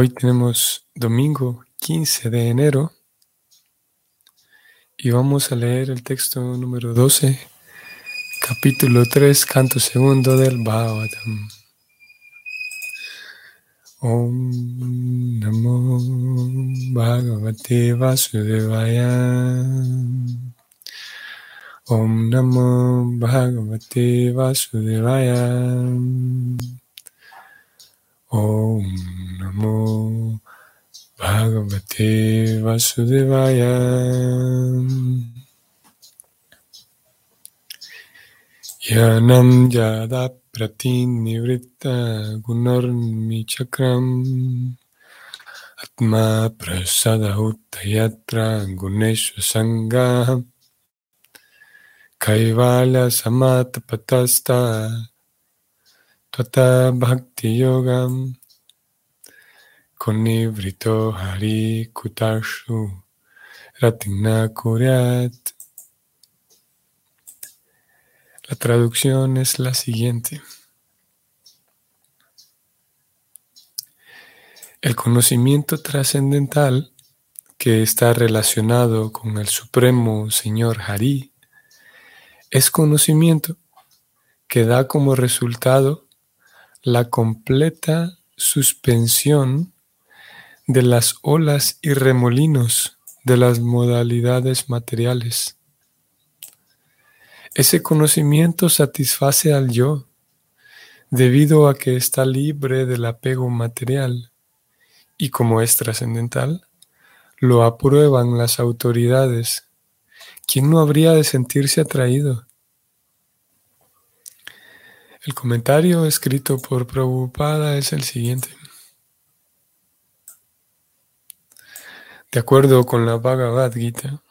Hoy tenemos domingo 15 de enero y vamos a leer el texto número 12, capítulo 3, canto segundo del Bhagavatam. Om Namo Bhagavate Vasudevaya. Om Namo Bhagavate Vasudevaya. Om Namo Bhagavate Vasudevaya. Yanam Yada Pratinivrita Gunarmi Chakram Atma Prasada Uttayatra Gunesha Sangha Kaivalya Samatapatasta Tata Bhakti Yogam Konivrito Hari Kutashu Ratina Kuryat. La traducción es la siguiente. El conocimiento trascendental que está relacionado con el Supremo Señor Hari es conocimiento que da como resultado la completa suspensión de las olas y remolinos de las modalidades materiales. Ese conocimiento satisface al yo debido a que está libre del apego material y como es trascendental, lo aprueban las autoridades. ¿Quién no habría de sentirse atraído? El comentario escrito por Prabhupada es el siguiente. De acuerdo con la Bhagavad Gita,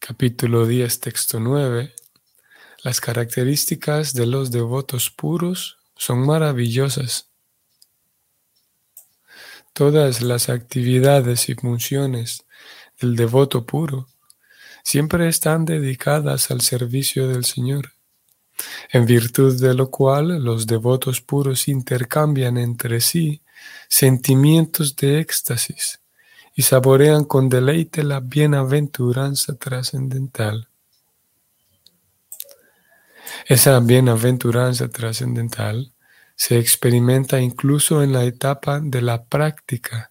capítulo 10, texto 9, las características de los devotos puros son maravillosas. Todas las actividades y funciones del devoto puro siempre están dedicadas al servicio del Señor en virtud de lo cual los devotos puros intercambian entre sí sentimientos de éxtasis y saborean con deleite la bienaventuranza trascendental. Esa bienaventuranza trascendental se experimenta incluso en la etapa de la práctica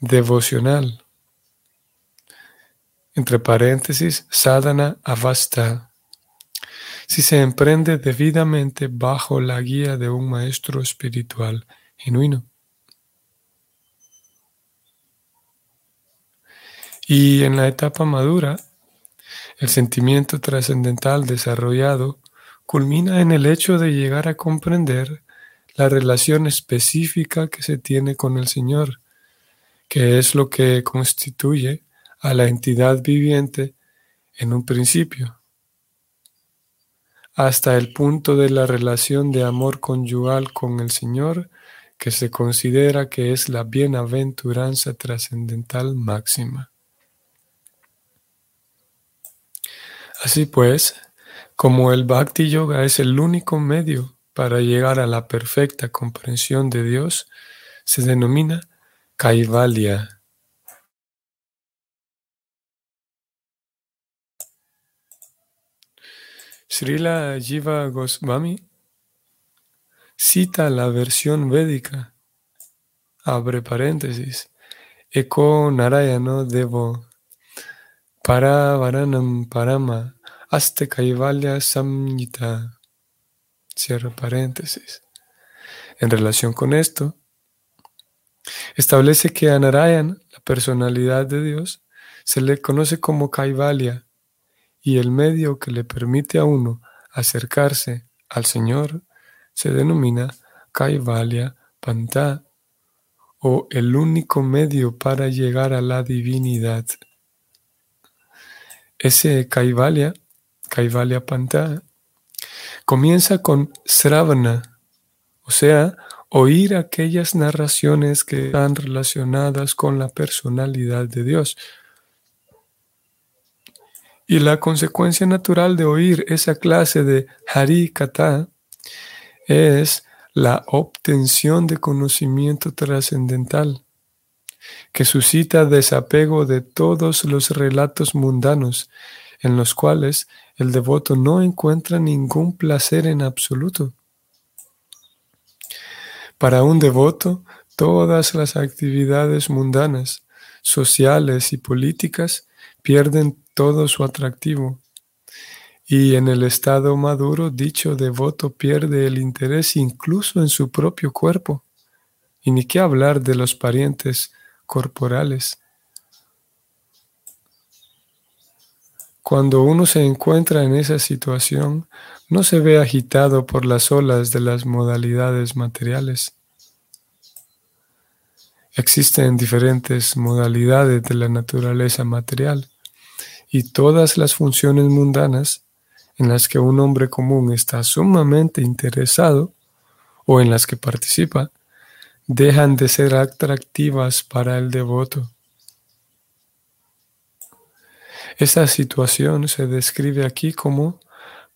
devocional. Entre paréntesis, sadhana avasta si se emprende debidamente bajo la guía de un maestro espiritual genuino. Y en la etapa madura, el sentimiento trascendental desarrollado culmina en el hecho de llegar a comprender la relación específica que se tiene con el Señor, que es lo que constituye a la entidad viviente en un principio hasta el punto de la relación de amor conyugal con el Señor, que se considera que es la bienaventuranza trascendental máxima. Así pues, como el Bhakti Yoga es el único medio para llegar a la perfecta comprensión de Dios, se denomina Kaivalya Srila Jiva Goswami cita la versión védica, abre paréntesis, Eko Narayano Devo, Paravaranam Parama, Aste Kaivalya Samyita, cierra paréntesis. En relación con esto, establece que a Narayan, la personalidad de Dios, se le conoce como Kaivalya, y el medio que le permite a uno acercarse al Señor se denomina Kaivalya Panta o el único medio para llegar a la divinidad. Ese Kaivalya, Kaivalya Panta, comienza con Sravana, o sea, oír aquellas narraciones que están relacionadas con la personalidad de Dios, y la consecuencia natural de oír esa clase de Hari Kata es la obtención de conocimiento trascendental, que suscita desapego de todos los relatos mundanos en los cuales el devoto no encuentra ningún placer en absoluto. Para un devoto, todas las actividades mundanas, sociales y políticas pierden todo su atractivo. Y en el estado maduro, dicho devoto pierde el interés incluso en su propio cuerpo. Y ni qué hablar de los parientes corporales. Cuando uno se encuentra en esa situación, no se ve agitado por las olas de las modalidades materiales. Existen diferentes modalidades de la naturaleza material y todas las funciones mundanas en las que un hombre común está sumamente interesado o en las que participa, dejan de ser atractivas para el devoto. Esta situación se describe aquí como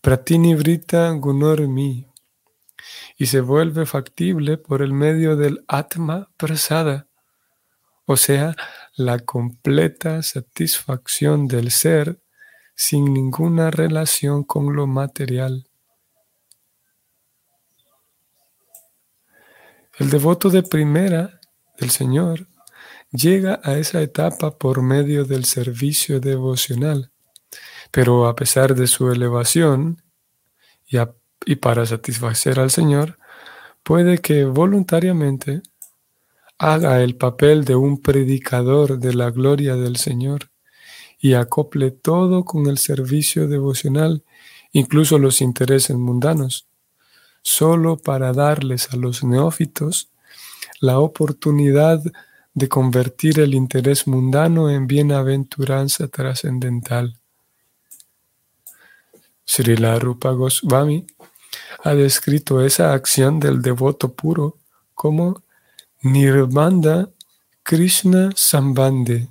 pratinivrita gunormi y se vuelve factible por el medio del atma prasada, o sea, la completa satisfacción del ser sin ninguna relación con lo material. El devoto de primera del Señor llega a esa etapa por medio del servicio devocional, pero a pesar de su elevación y, para satisfacer al Señor, puede que voluntariamente haga el papel de un predicador de la gloria del Señor y acople todo con el servicio devocional, incluso los intereses mundanos, solo para darles a los neófitos la oportunidad de convertir el interés mundano en bienaventuranza trascendental. Srila Rupa Goswami ha descrito esa acción del devoto puro como Nirbanda Krishna Sambande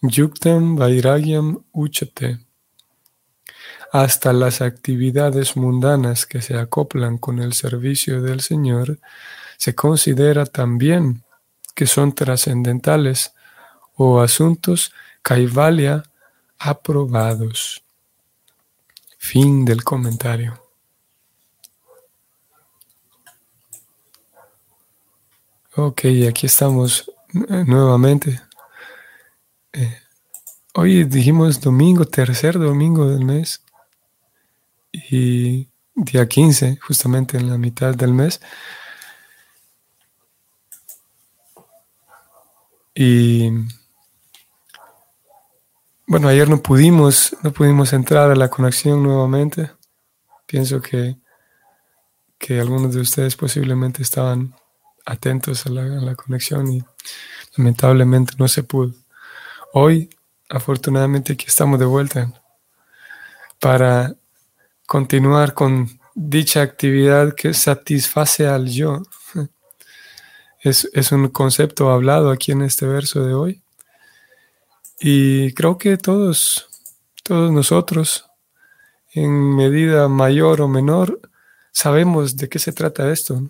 Yuktam Vairagyam Uchate. Hasta las actividades mundanas que se acoplan con el servicio del Señor se considera también que son trascendentales o asuntos kaivalya aprobados. Fin del comentario. Ok, aquí estamos nuevamente. Eh, hoy dijimos domingo, tercer domingo del mes y día 15, justamente en la mitad del mes. Y bueno, ayer no pudimos, no pudimos entrar a la conexión nuevamente. Pienso que, que algunos de ustedes posiblemente estaban atentos a la, la conexión y lamentablemente no se pudo. Hoy, afortunadamente, aquí estamos de vuelta para continuar con dicha actividad que satisface al yo. Es, un concepto hablado aquí en este verso de hoy. Y creo que todos, todos nosotros, en medida mayor o menor, sabemos de qué se trata esto.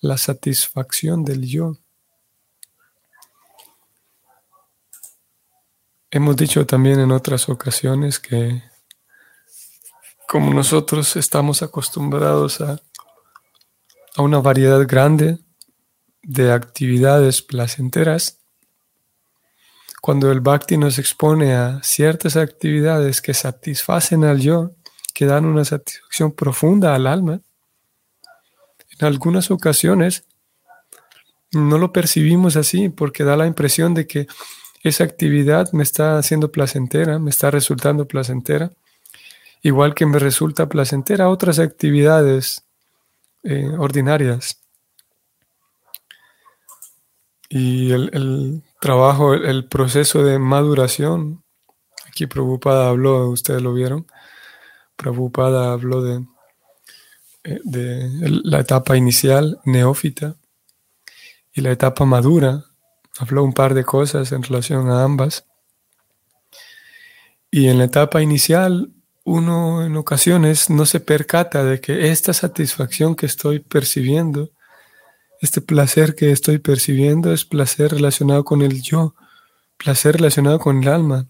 La satisfacción del yo. Hemos dicho también en otras ocasiones que como nosotros estamos acostumbrados a, a una variedad grande de actividades placenteras, cuando el bhakti nos expone a ciertas actividades que satisfacen al yo, que dan una satisfacción profunda al alma, en algunas ocasiones no lo percibimos así porque da la impresión de que esa actividad me está haciendo placentera, me está resultando placentera, igual que me resulta placentera otras actividades eh, ordinarias. Y el, trabajo, el, proceso de maduración, aquí Prabhupada habló, ustedes lo vieron, Prabhupada habló de, de la etapa inicial, neófita, y la etapa madura, habló un par de cosas en relación a ambas. Y en la etapa inicial, uno en ocasiones no se percata de que esta satisfacción que estoy percibiendo, este placer que estoy percibiendo es placer relacionado con el yo, placer relacionado con el alma.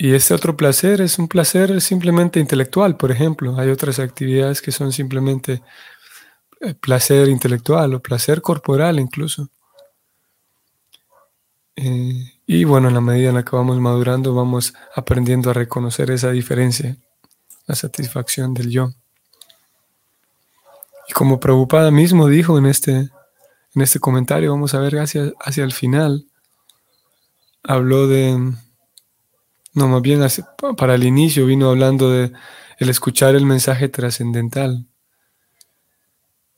Y este otro placer es un placer simplemente intelectual, por ejemplo. Hay otras actividades que son simplemente eh, placer intelectual o placer corporal incluso. Eh, y bueno, en la medida en la que vamos madurando, vamos aprendiendo a reconocer esa diferencia, la satisfacción del yo. Y como Prabhupada mismo dijo en este, en este comentario, vamos a ver hacia, hacia el final, habló de, no, más bien para el inicio vino hablando de el escuchar el mensaje trascendental.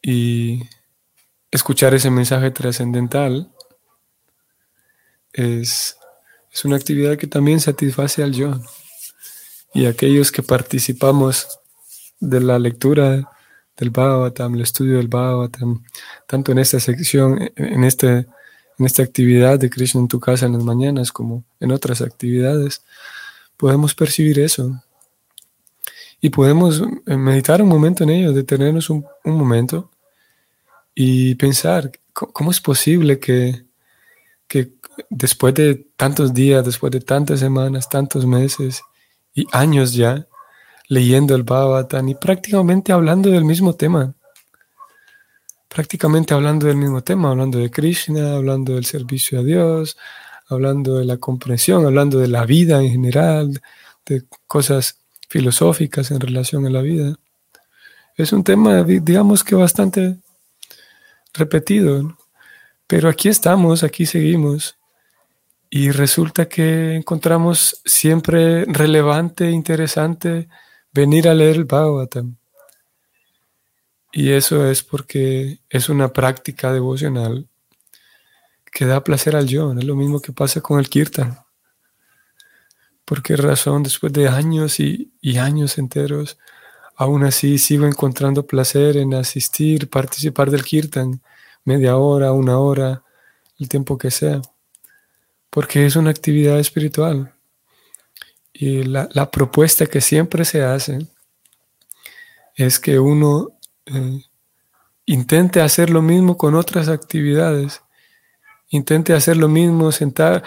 Y escuchar ese mensaje trascendental es, una actividad que también satisface al yo. Y aquellos que participamos de la lectura del Bhagavatam, el estudio del Bhagavatam, tanto en esta sección, en, este, en esta actividad de Krishna en tu casa en las mañanas como en otras actividades, podemos percibir eso. Y podemos eh, meditar un momento en ello, detenernos un, momento y pensar, ¿cómo es posible que, que después de tantos días, después de tantas semanas, tantos meses y años ya, leyendo el Bhagavatam y prácticamente hablando del mismo tema, prácticamente hablando del mismo tema, hablando de Krishna, hablando del servicio a Dios, hablando de la comprensión, hablando de la vida en general, de cosas filosóficas en relación a la vida. Es un tema, digamos que bastante repetido. Pero aquí estamos, aquí seguimos. Y resulta que encontramos siempre relevante, interesante venir a leer el Bhagavatam. Y eso es porque es una práctica devocional que da placer al yo. Es lo mismo que pasa con el kirtan. ¿Por qué razón después de años y, y años enteros, aún así sigo encontrando placer en asistir, participar del kirtan? media hora, una hora, el tiempo que sea, porque es una actividad espiritual. Y la, propuesta que siempre se hace es que uno eh, intente hacer lo mismo con otras actividades, intente hacer lo mismo, sentar,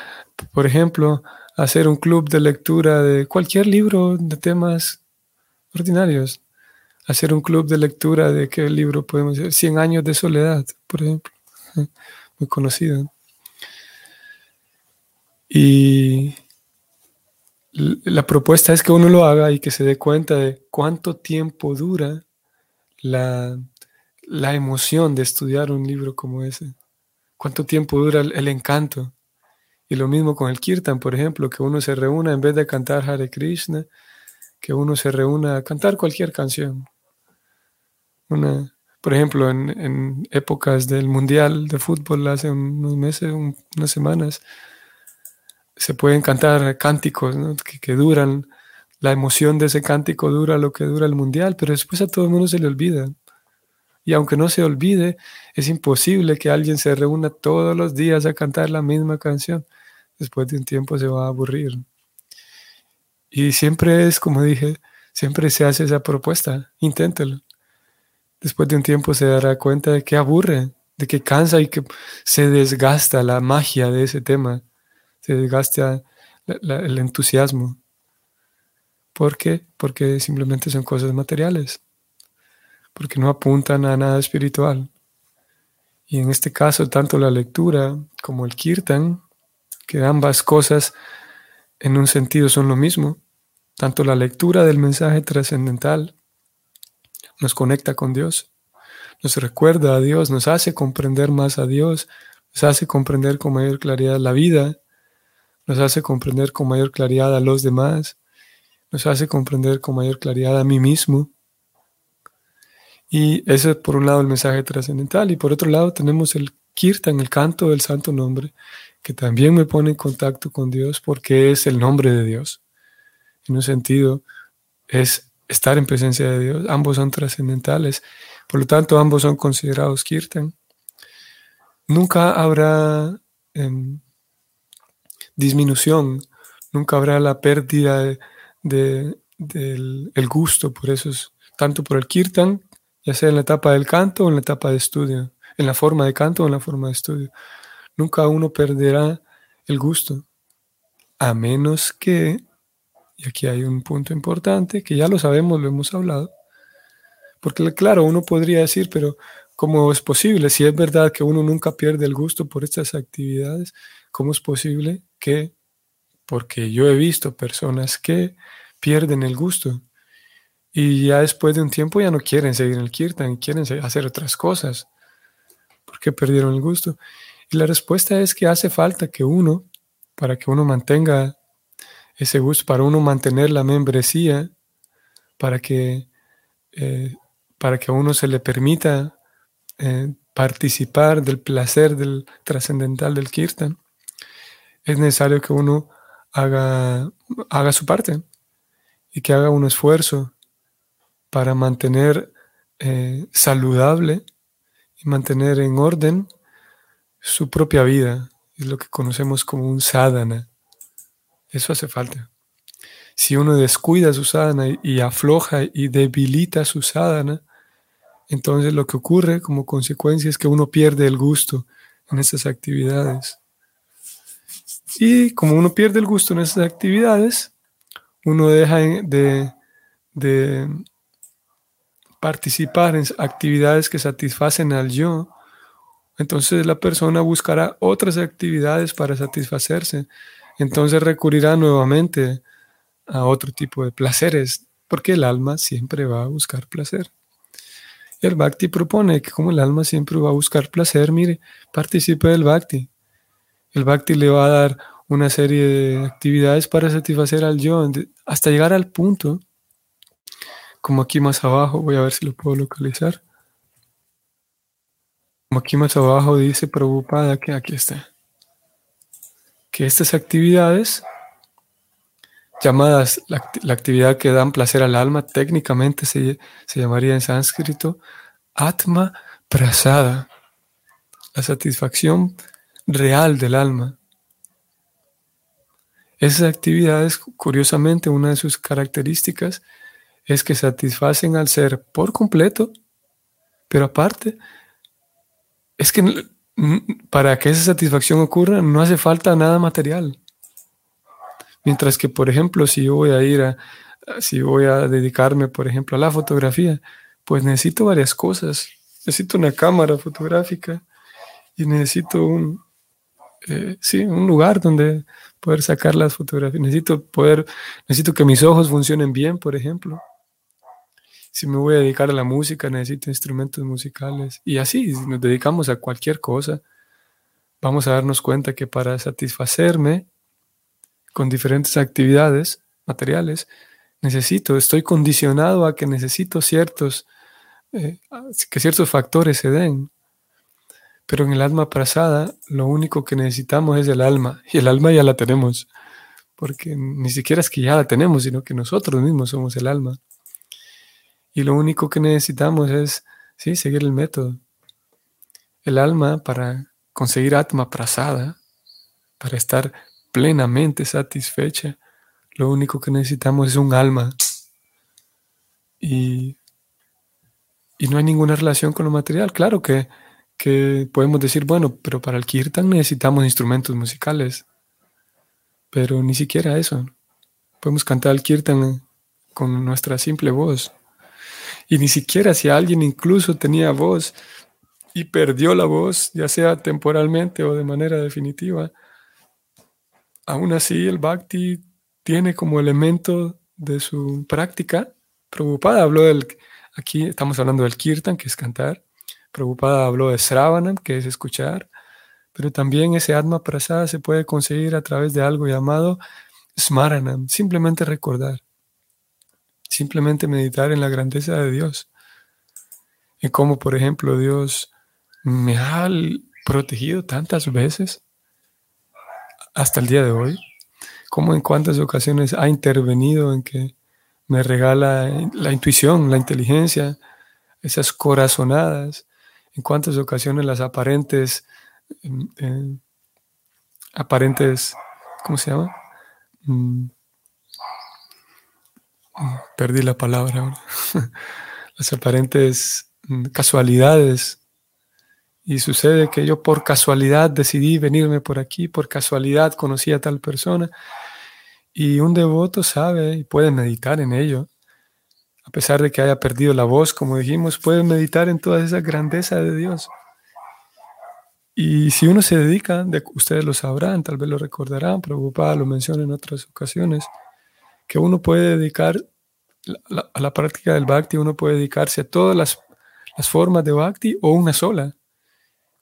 por ejemplo, hacer un club de lectura de cualquier libro de temas ordinarios hacer un club de lectura de qué libro podemos hacer. 100 años de soledad, por ejemplo. Muy conocido. Y la propuesta es que uno lo haga y que se dé cuenta de cuánto tiempo dura la, emoción de estudiar un libro como ese. Cuánto tiempo dura el, encanto. Y lo mismo con el kirtan, por ejemplo, que uno se reúna en vez de cantar Hare Krishna, que uno se reúna a cantar cualquier canción por ejemplo, en, épocas del Mundial de Fútbol, hace unos meses, unas semanas, se pueden cantar cánticos que, duran, la emoción de ese cántico dura lo que dura el Mundial, pero después a todo el mundo se le olvida. Y aunque no se olvide, es imposible que alguien se reúna todos los días a cantar la misma canción. Después de un tiempo se va a aburrir. Y siempre es, como dije, siempre se hace esa propuesta, inténtelo después de un tiempo se dará cuenta de que aburre, de que cansa y que se desgasta la magia de ese tema, se desgasta el entusiasmo. ¿Por qué? Porque simplemente son cosas materiales, porque no apuntan a nada espiritual. Y en este caso, tanto la lectura como el kirtan, que ambas cosas en un sentido son lo mismo, tanto la lectura del mensaje trascendental nos conecta con Dios, nos recuerda a Dios, nos hace comprender más a Dios, nos hace comprender con mayor claridad la vida, nos hace comprender con mayor claridad a los demás, nos hace comprender con mayor claridad a mí mismo. Y ese es por un lado el mensaje trascendental y por otro lado tenemos el kirtan, el canto del santo nombre, que también me pone en contacto con Dios porque es el nombre de Dios. En un sentido, es estar en presencia de Dios. Ambos son trascendentales. Por lo tanto, ambos son considerados kirtan. Nunca habrá em, disminución, nunca habrá la pérdida del el gusto por eso, tanto por el kirtan, ya sea en la etapa del canto o en la etapa de estudio, en la forma de canto o en la forma de estudio. Nunca uno perderá el gusto, a menos que, y aquí hay un punto importante, que ya lo sabemos, lo hemos hablado, porque claro, uno podría decir, pero ¿cómo es posible? Si es verdad que uno nunca pierde el gusto por estas actividades, ¿cómo es posible que, porque yo he visto personas que pierden el gusto y ya después de un tiempo ya no quieren seguir en el kirtan, quieren hacer otras cosas, porque perdieron el gusto. Y la respuesta es que hace falta que uno, para que uno mantenga ese gusto, para uno mantener la membresía, para que, eh, para que a uno se le permita eh, participar del placer del trascendental del kirtan, es necesario que uno haga, haga su parte y que haga un esfuerzo para mantener eh, saludable y mantener en orden su propia vida. Es lo que conocemos como un sadhana. Eso hace falta. Si uno descuida su sadhana y afloja y debilita su sadhana, entonces lo que ocurre como consecuencia es que uno pierde el gusto en esas actividades. Y como uno pierde el gusto en esas actividades, uno deja de, participar en actividades que satisfacen al yo, entonces la persona buscará otras actividades para satisfacerse. Entonces recurrirá nuevamente a otro tipo de placeres, porque el alma siempre va a buscar placer. El Bhakti propone que como el alma siempre va a buscar placer, mire, participe del Bhakti. El Bhakti le va a dar una serie de actividades para satisfacer al yo, hasta llegar al punto, como aquí más abajo, voy a ver si lo puedo localizar. Como aquí más abajo dice Prabhupada que aquí está. Que estas actividades, llamadas la, actividad que dan placer al alma, técnicamente se, se llamaría en sánscrito Atma Prasada, la satisfacción real del alma. Esas actividades, curiosamente, una de sus características es que satisfacen al ser por completo, pero aparte, es que para que esa satisfacción ocurra no hace falta nada material. Mientras que, por ejemplo, si yo voy a ir a, si voy a dedicarme, por ejemplo, a la fotografía, pues necesito varias cosas. Necesito una cámara fotográfica y necesito un, eh, sí, un lugar donde poder sacar las fotografías. Necesito poder, necesito que mis ojos funcionen bien, por ejemplo. Si me voy a dedicar a la música, necesito instrumentos musicales. Y así, si nos dedicamos a cualquier cosa, vamos a darnos cuenta que para satisfacerme con diferentes actividades materiales, necesito, estoy condicionado a que necesito ciertos, eh, que ciertos factores se den. Pero en el alma prasada, lo único que necesitamos es el alma, y el alma ya la tenemos, porque ni siquiera es que ya la tenemos, sino que nosotros mismos somos el alma. Y lo único que necesitamos es, sí, seguir el método. El alma para conseguir atma prasada, para estar plenamente satisfecha, lo único que necesitamos es un alma. Y, y no hay ninguna relación con lo material. Claro que que podemos decir, bueno, pero para el kirtan necesitamos instrumentos musicales, pero ni siquiera eso. Podemos cantar el kirtan con nuestra simple voz. Y ni siquiera si alguien incluso tenía voz y perdió la voz, ya sea temporalmente o de manera definitiva, aún así el bhakti tiene como elemento de su práctica. Prabhupada habló del, aquí estamos hablando del kirtan, que es cantar, Prabhupada habló de Sravanam, que es escuchar, pero también ese Atma Prasada se puede conseguir a través de algo llamado Smaranam, simplemente recordar, simplemente meditar en la grandeza de Dios, en cómo, por ejemplo, Dios me ha protegido tantas veces hasta el día de hoy, cómo en cuántas ocasiones ha intervenido en que me regala la intuición, la inteligencia, esas corazonadas, en cuántas ocasiones las aparentes, em, em, aparentes, ¿cómo se llama? Mm, perdí la palabra ahora, las aparentes mm, casualidades. Y sucede que yo por casualidad decidí venirme por aquí, por casualidad conocí a tal persona. Y un devoto sabe y puede meditar en ello. A pesar de que haya perdido la voz, como dijimos, puede meditar en toda esa grandeza de Dios. Y si uno se dedica, de, ustedes lo sabrán, tal vez lo recordarán, Prabhupada lo menciona en otras ocasiones, que uno puede dedicar a la práctica del bhakti, uno puede dedicarse a todas las, formas de bhakti o una sola.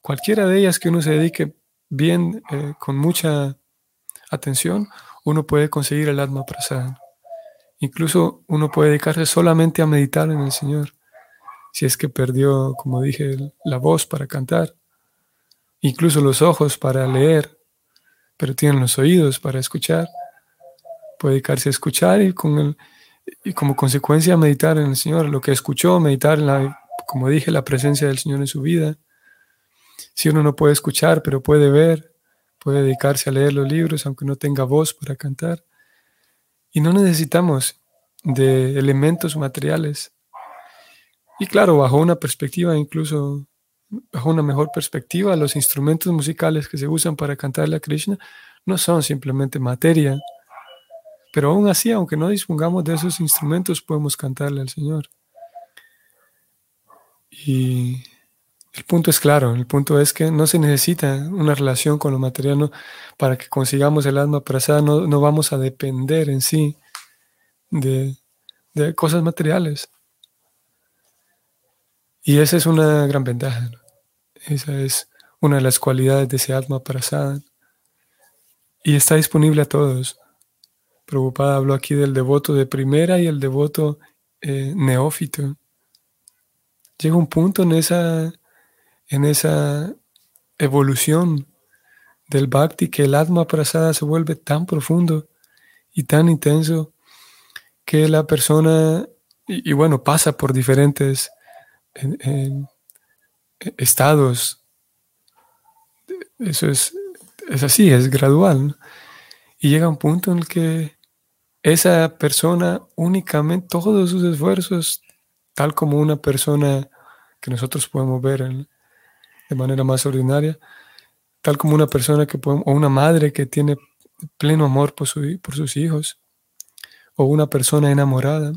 Cualquiera de ellas que uno se dedique bien, eh, con mucha atención, uno puede conseguir el Atma Prasad. Incluso uno puede dedicarse solamente a meditar en el Señor, si es que perdió, como dije, la voz para cantar incluso los ojos para leer, pero tienen los oídos para escuchar. Puede dedicarse a escuchar y, con el, y como consecuencia meditar en el Señor. Lo que escuchó, meditar en la, como dije, la presencia del Señor en su vida. Si uno no puede escuchar, pero puede ver, puede dedicarse a leer los libros, aunque no tenga voz para cantar. Y no necesitamos de elementos materiales. Y claro, bajo una perspectiva incluso bajo una mejor perspectiva, los instrumentos musicales que se usan para cantarle a Krishna no son simplemente materia, pero aún así, aunque no dispongamos de esos instrumentos, podemos cantarle al Señor. Y el punto es claro, el punto es que no se necesita una relación con lo material para que consigamos el alma prasada, no, no vamos a depender en sí de, de cosas materiales. Y esa es una gran ventaja. Esa es una de las cualidades de ese Atma Prasad. Y está disponible a todos. Prabhupada habló aquí del devoto de primera y el devoto eh, neófito. Llega un punto en esa, en esa evolución del bhakti que el Atma Prasada se vuelve tan profundo y tan intenso que la persona, y, bueno, pasa por diferentes estados. Eso es, es así, es gradual. Y llega un punto en el que esa persona únicamente, todos sus esfuerzos, tal como una persona que nosotros podemos ver de manera más ordinaria, tal como una persona que podemos, o una madre que tiene pleno amor por, su, por sus hijos, o una persona enamorada,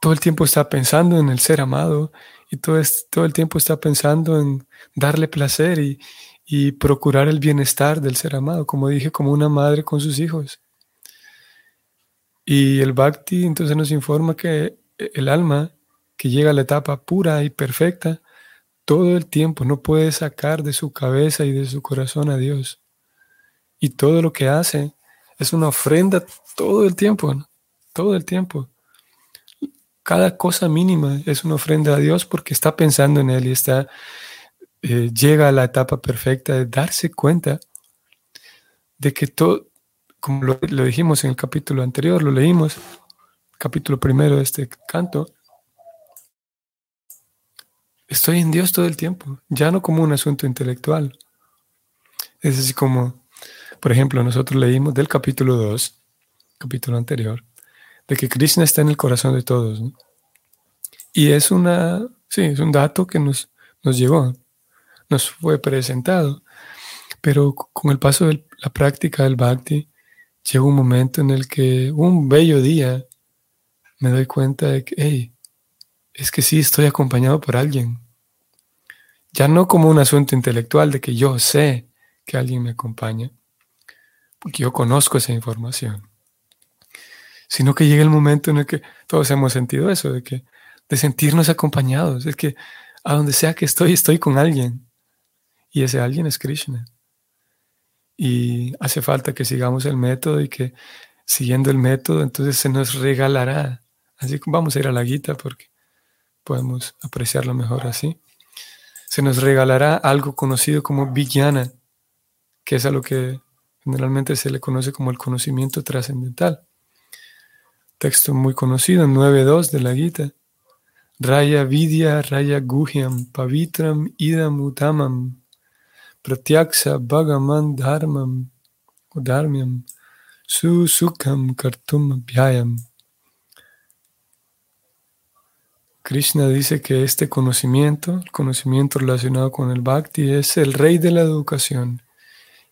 todo el tiempo está pensando en el ser amado y todo, todo el tiempo está pensando en darle placer y, y procurar el bienestar del ser amado, como dije, como una madre con sus hijos. Y el bhakti entonces nos informa que el alma que llega a la etapa pura y perfecta, todo el tiempo no puede sacar de su cabeza y de su corazón a Dios. Y todo lo que hace es una ofrenda todo el tiempo, todo el tiempo. Cada cosa mínima es una ofrenda a Dios porque está pensando en Él y está, eh, llega a la etapa perfecta de darse cuenta de que todo, como lo, lo, dijimos en el capítulo anterior, lo leímos, capítulo primero de este canto, estoy en Dios todo el tiempo, ya no como un asunto intelectual. Es así como, por ejemplo, nosotros leímos del capítulo 2, capítulo anterior, de que Krishna está en el corazón de todos. Y es una, sí, es un dato que nos, nos llegó, nos fue presentado. Pero con el paso de la práctica del bhakti, llega un momento en el que un bello día me doy cuenta de que, hey, es que sí estoy acompañado por alguien. Ya no como un asunto intelectual de que yo sé que alguien me acompaña, porque yo conozco esa información sino que llega el momento en el que todos hemos sentido eso, de, que, de sentirnos acompañados. Es que a donde sea que estoy, estoy con alguien. Y ese alguien es Krishna. Y hace falta que sigamos el método y que siguiendo el método, entonces se nos regalará. Así que vamos a ir a la guita porque podemos apreciarlo mejor así. Se nos regalará algo conocido como Vijnana, que es a lo que generalmente se le conoce como el conocimiento trascendental texto muy conocido, 9.2 de la Gita. Raya Vidya Raya Guhyam Pavitram Idam Utamam Pratyaksa Bhagaman Dharmam Dharmyam su sukham kartum bhyayam. Krishna dice que este conocimiento, el conocimiento relacionado con el bhakti, es el rey de la educación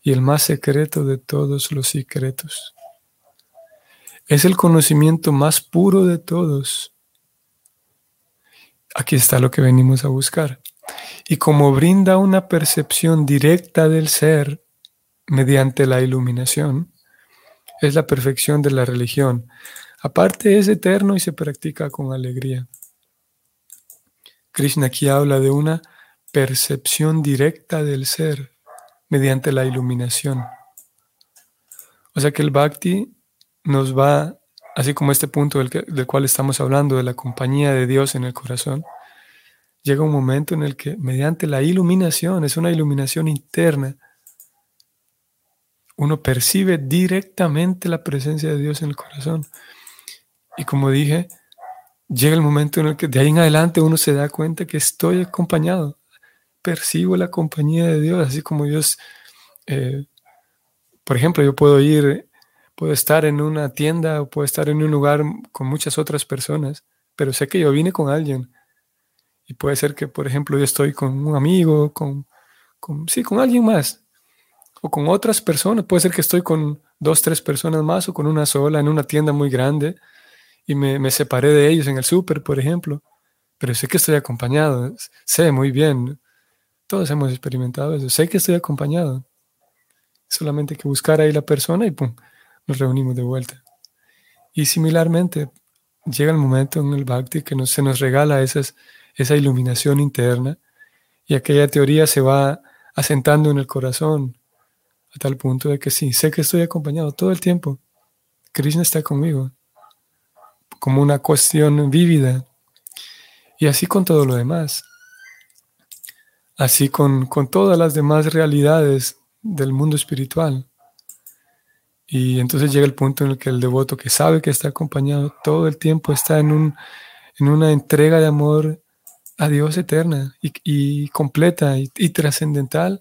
y el más secreto de todos los secretos. Es el conocimiento más puro de todos. Aquí está lo que venimos a buscar. Y como brinda una percepción directa del ser mediante la iluminación, es la perfección de la religión. Aparte es eterno y se practica con alegría. Krishna aquí habla de una percepción directa del ser mediante la iluminación. O sea que el bhakti nos va, así como este punto del, del, cual estamos hablando, de la compañía de Dios en el corazón, llega un momento en el que mediante la iluminación, es una iluminación interna, uno percibe directamente la presencia de Dios en el corazón. Y como dije, llega el momento en el que de ahí en adelante uno se da cuenta que estoy acompañado, percibo la compañía de Dios, así como Dios, eh, por ejemplo, yo puedo ir, puedo estar en una tienda o puedo estar en un lugar con muchas otras personas, pero sé que yo vine con alguien. Y puede ser que, por ejemplo, yo estoy con un amigo, con, con sí, con alguien más, o con otras personas. Puede ser que estoy con dos, tres personas más o con una sola en una tienda muy grande y me, separé de ellos en el súper, por ejemplo, pero sé que estoy acompañado, sé muy bien, todos hemos experimentado eso, sé que estoy acompañado, solamente que buscar ahí la persona y pum, nos reunimos de vuelta. Y similarmente, llega el momento en el Bhakti que se nos regala esas, esa iluminación interna y aquella teoría se va asentando en el corazón a tal punto de que sí, sé que estoy acompañado todo el tiempo. Krishna está conmigo como una cuestión vívida. Y así con todo lo demás. Así con, con todas las demás realidades del mundo espiritual. Y entonces llega el punto en el que el devoto que sabe que está acompañado todo el tiempo está en, un, en una entrega de amor a Dios eterna y, completa y, trascendental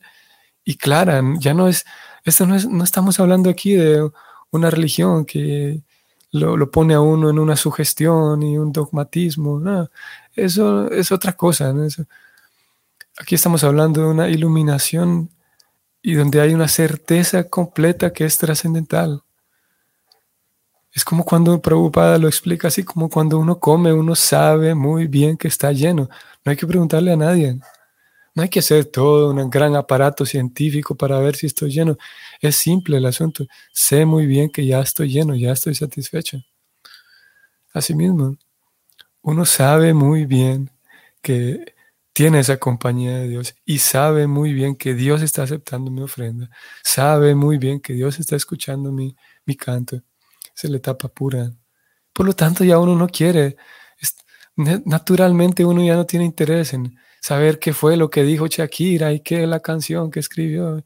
y clara. Ya no es, esto no es, no estamos hablando aquí de una religión que lo, pone a uno en una sugestión y un dogmatismo. Eso es otra cosa. aquí estamos hablando de una iluminación y donde hay una certeza completa que es trascendental. Es como cuando Prabhupada lo explica así, como cuando uno come, uno sabe muy bien que está lleno. No hay que preguntarle a nadie. No hay que hacer todo un gran aparato científico para ver si estoy lleno. Es simple el asunto. Sé muy bien que ya estoy lleno, ya estoy satisfecho. Asimismo, uno sabe muy bien que tiene esa compañía de Dios y sabe muy bien que Dios está aceptando mi ofrenda. Sabe muy bien que Dios está escuchando mi, mi canto. Se le tapa pura. Por lo tanto, ya uno no quiere. Naturalmente uno ya no tiene interés en saber qué fue lo que dijo Shakira y qué la canción que escribió.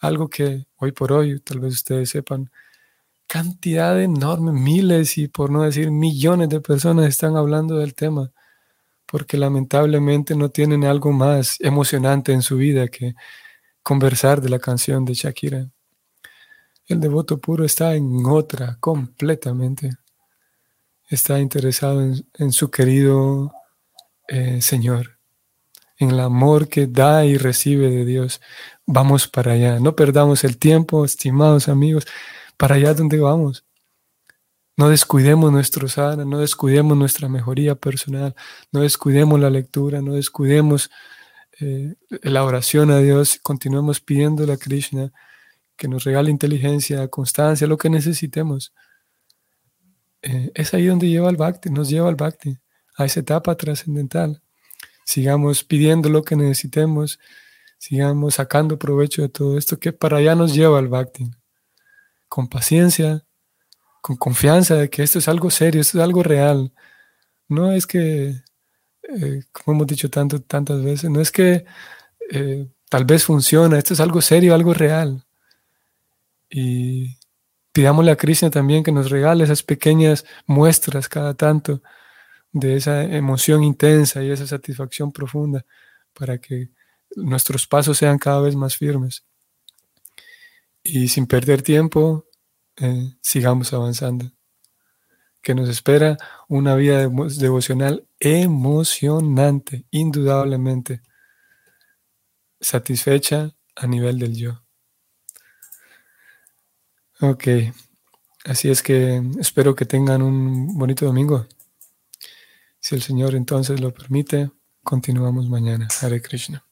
Algo que hoy por hoy, tal vez ustedes sepan, cantidad enorme, miles y por no decir millones de personas están hablando del tema, porque lamentablemente no tienen algo más emocionante en su vida que conversar de la canción de Shakira. El devoto puro está en otra completamente. Está interesado en, su querido eh, Señor en el amor que da y recibe de Dios. Vamos para allá. No perdamos el tiempo, estimados amigos, para allá donde vamos. No descuidemos nuestro sana, no descuidemos nuestra mejoría personal, no descuidemos la lectura, no descuidemos eh, la oración a Dios, continuemos pidiendo a Krishna que nos regale inteligencia, constancia, lo que necesitemos. Eh, es ahí donde lleva el bhakti, nos lleva al bhakti, a esa etapa trascendental sigamos pidiendo lo que necesitemos, sigamos sacando provecho de todo esto que para allá nos lleva al Bhakti. Con paciencia, con confianza de que esto es algo serio, esto es algo real. No es que, eh, como hemos dicho tanto, tantas veces, no es que eh, tal vez funciona, esto es algo serio, algo real. Y pidámosle a Krishna también que nos regale esas pequeñas muestras cada tanto de esa emoción intensa y esa satisfacción profunda para que nuestros pasos sean cada vez más firmes. Y sin perder tiempo, eh, sigamos avanzando. Que nos espera una vida devocional emocionante, indudablemente satisfecha a nivel del yo. Ok, así es que espero que tengan un bonito domingo. Si el Señor entonces lo permite, continuamos mañana. Hare Krishna.